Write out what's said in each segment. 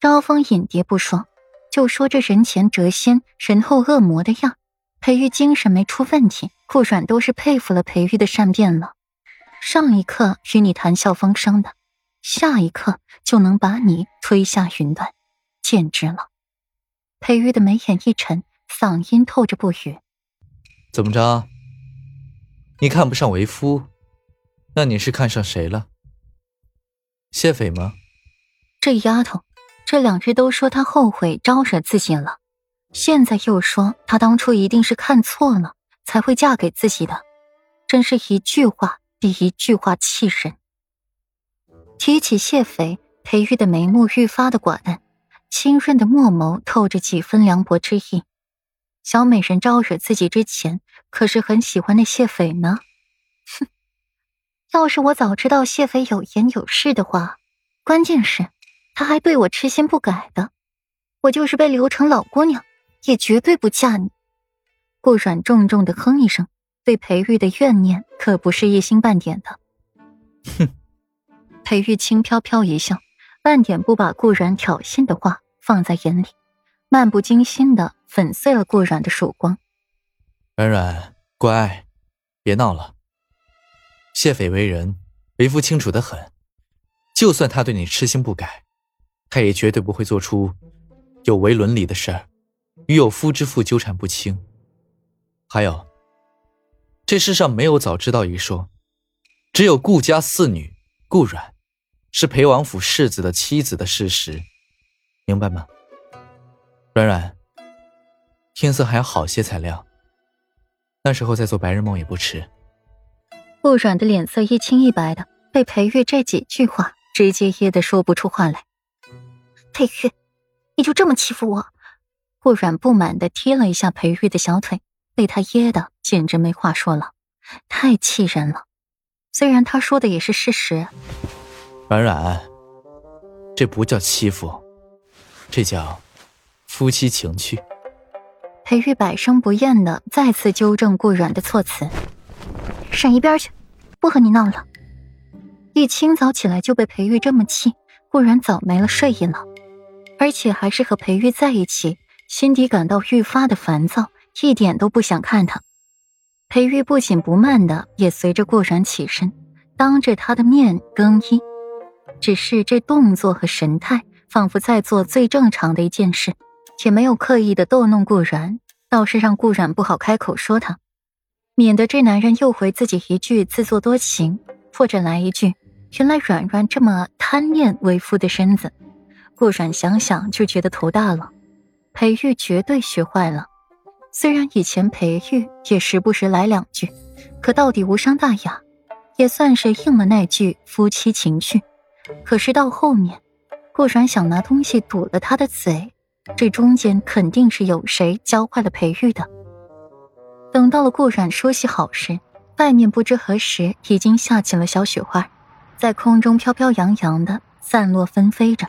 招蜂引蝶不说，就说这人前谪仙，人后恶魔的样，裴玉精神没出问题，顾阮都是佩服了裴玉的善变了。上一刻与你谈笑风生的，下一刻就能把你推下云端，简直了！裴玉的眉眼一沉，嗓音透着不语：“怎么着？你看不上为夫，那你是看上谁了？谢斐吗？”这丫头，这两只都说她后悔招惹自己了，现在又说她当初一定是看错了才会嫁给自己的，真是一句话。比一句话气人。提起谢斐，裴玉的眉目愈发的寡淡，清润的墨眸透着几分凉薄之意。小美人招惹自己之前，可是很喜欢那谢斐呢。哼，要是我早知道谢斐有颜有势的话，关键是他还对我痴心不改的，我就是被留成老姑娘，也绝对不嫁你。顾阮重重的哼一声。对裴玉的怨念可不是一星半点的。哼，裴玉轻飘飘一笑，半点不把顾然挑衅的话放在眼里，漫不经心的粉碎了顾然的曙光。软软，乖，别闹了。谢斐为人，为夫清楚的很，就算他对你痴心不改，他也绝对不会做出有违伦理的事儿，与有夫之妇纠缠不清。还有。这世上没有早知道一说，只有顾家四女顾阮是裴王府世子的妻子的事实，明白吗？软软，天色还要好些才亮，那时候再做白日梦也不迟。顾阮的脸色一青一白的，被裴玉这几句话直接噎得说不出话来。裴玉，你就这么欺负我？顾阮不满的踢了一下裴玉的小腿。被他噎的简直没话说了，太气人了。虽然他说的也是事实。软软，这不叫欺负，这叫夫妻情趣。裴玉百声不厌的再次纠正顾软的措辞：“闪一边去，不和你闹了。”一清早起来就被裴玉这么气，顾然早没了睡意了，而且还是和裴玉在一起，心底感到愈发的烦躁。一点都不想看他，裴玉不紧不慢的也随着顾然起身，当着他的面更衣，只是这动作和神态仿佛在做最正常的一件事，也没有刻意的逗弄顾然，倒是让顾然不好开口说他，免得这男人又回自己一句自作多情，或者来一句原来软软这么贪恋为夫的身子，顾然想想就觉得头大了，裴玉绝对学坏了。虽然以前裴玉也时不时来两句，可到底无伤大雅，也算是应了那句夫妻情趣。可是到后面，顾然想拿东西堵了他的嘴，这中间肯定是有谁教坏了裴玉的。等到了顾然说起好时，外面不知何时已经下起了小雪花，在空中飘飘扬扬的散落纷飞着。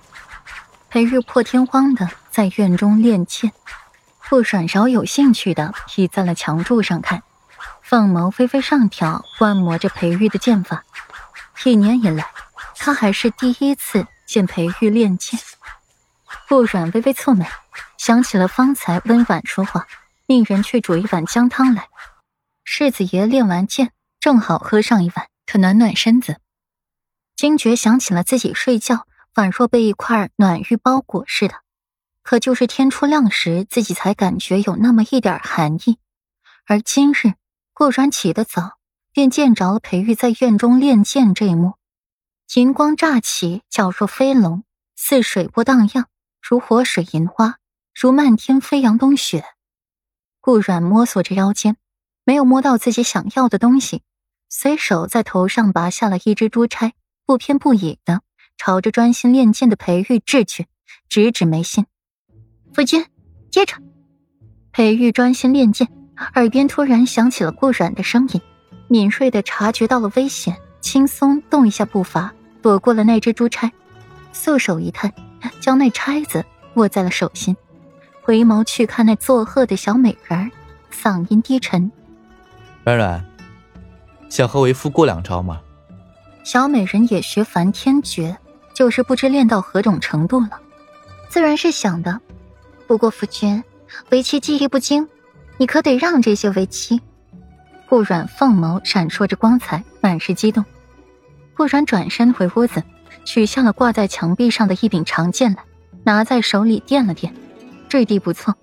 裴玉破天荒的在院中练剑。傅阮饶有兴趣的倚在了墙柱上看，凤眸微微上挑，观摩着裴玉的剑法。一年以来，他还是第一次见裴玉练剑。傅阮微微蹙眉，想起了方才温婉说话，命人去煮一碗姜汤来。世子爷练完剑，正好喝上一碗，可暖暖身子。惊觉想起了自己睡觉，宛若被一块暖玉包裹似的。可就是天初亮时，自己才感觉有那么一点寒意。而今日顾然起得早，便见着了裴玉在院中练剑这一幕。银光乍起，皎若飞龙，似水波荡漾，如活水银花，如漫天飞扬冬雪。顾阮摸索着腰间，没有摸到自己想要的东西，随手在头上拔下了一只珠钗，不偏不倚的朝着专心练剑的裴玉掷去，直指眉心。夫君，接着。裴玉专心练剑，耳边突然响起了顾阮的声音，敏锐的察觉到了危险，轻松动一下步伐，躲过了那只珠钗，素手一探，将那钗子握在了手心，回眸去看那作贺的小美人儿，嗓音低沉：“软软，想和为夫过两招吗？”小美人也学梵天诀，就是不知练到何种程度了。自然是想的。不过夫君，为妻技艺不精，你可得让这些为妻。顾阮凤眸闪烁着光彩，满是激动。顾阮转身回屋子，取下了挂在墙壁上的一柄长剑来，拿在手里掂了掂，坠地不错。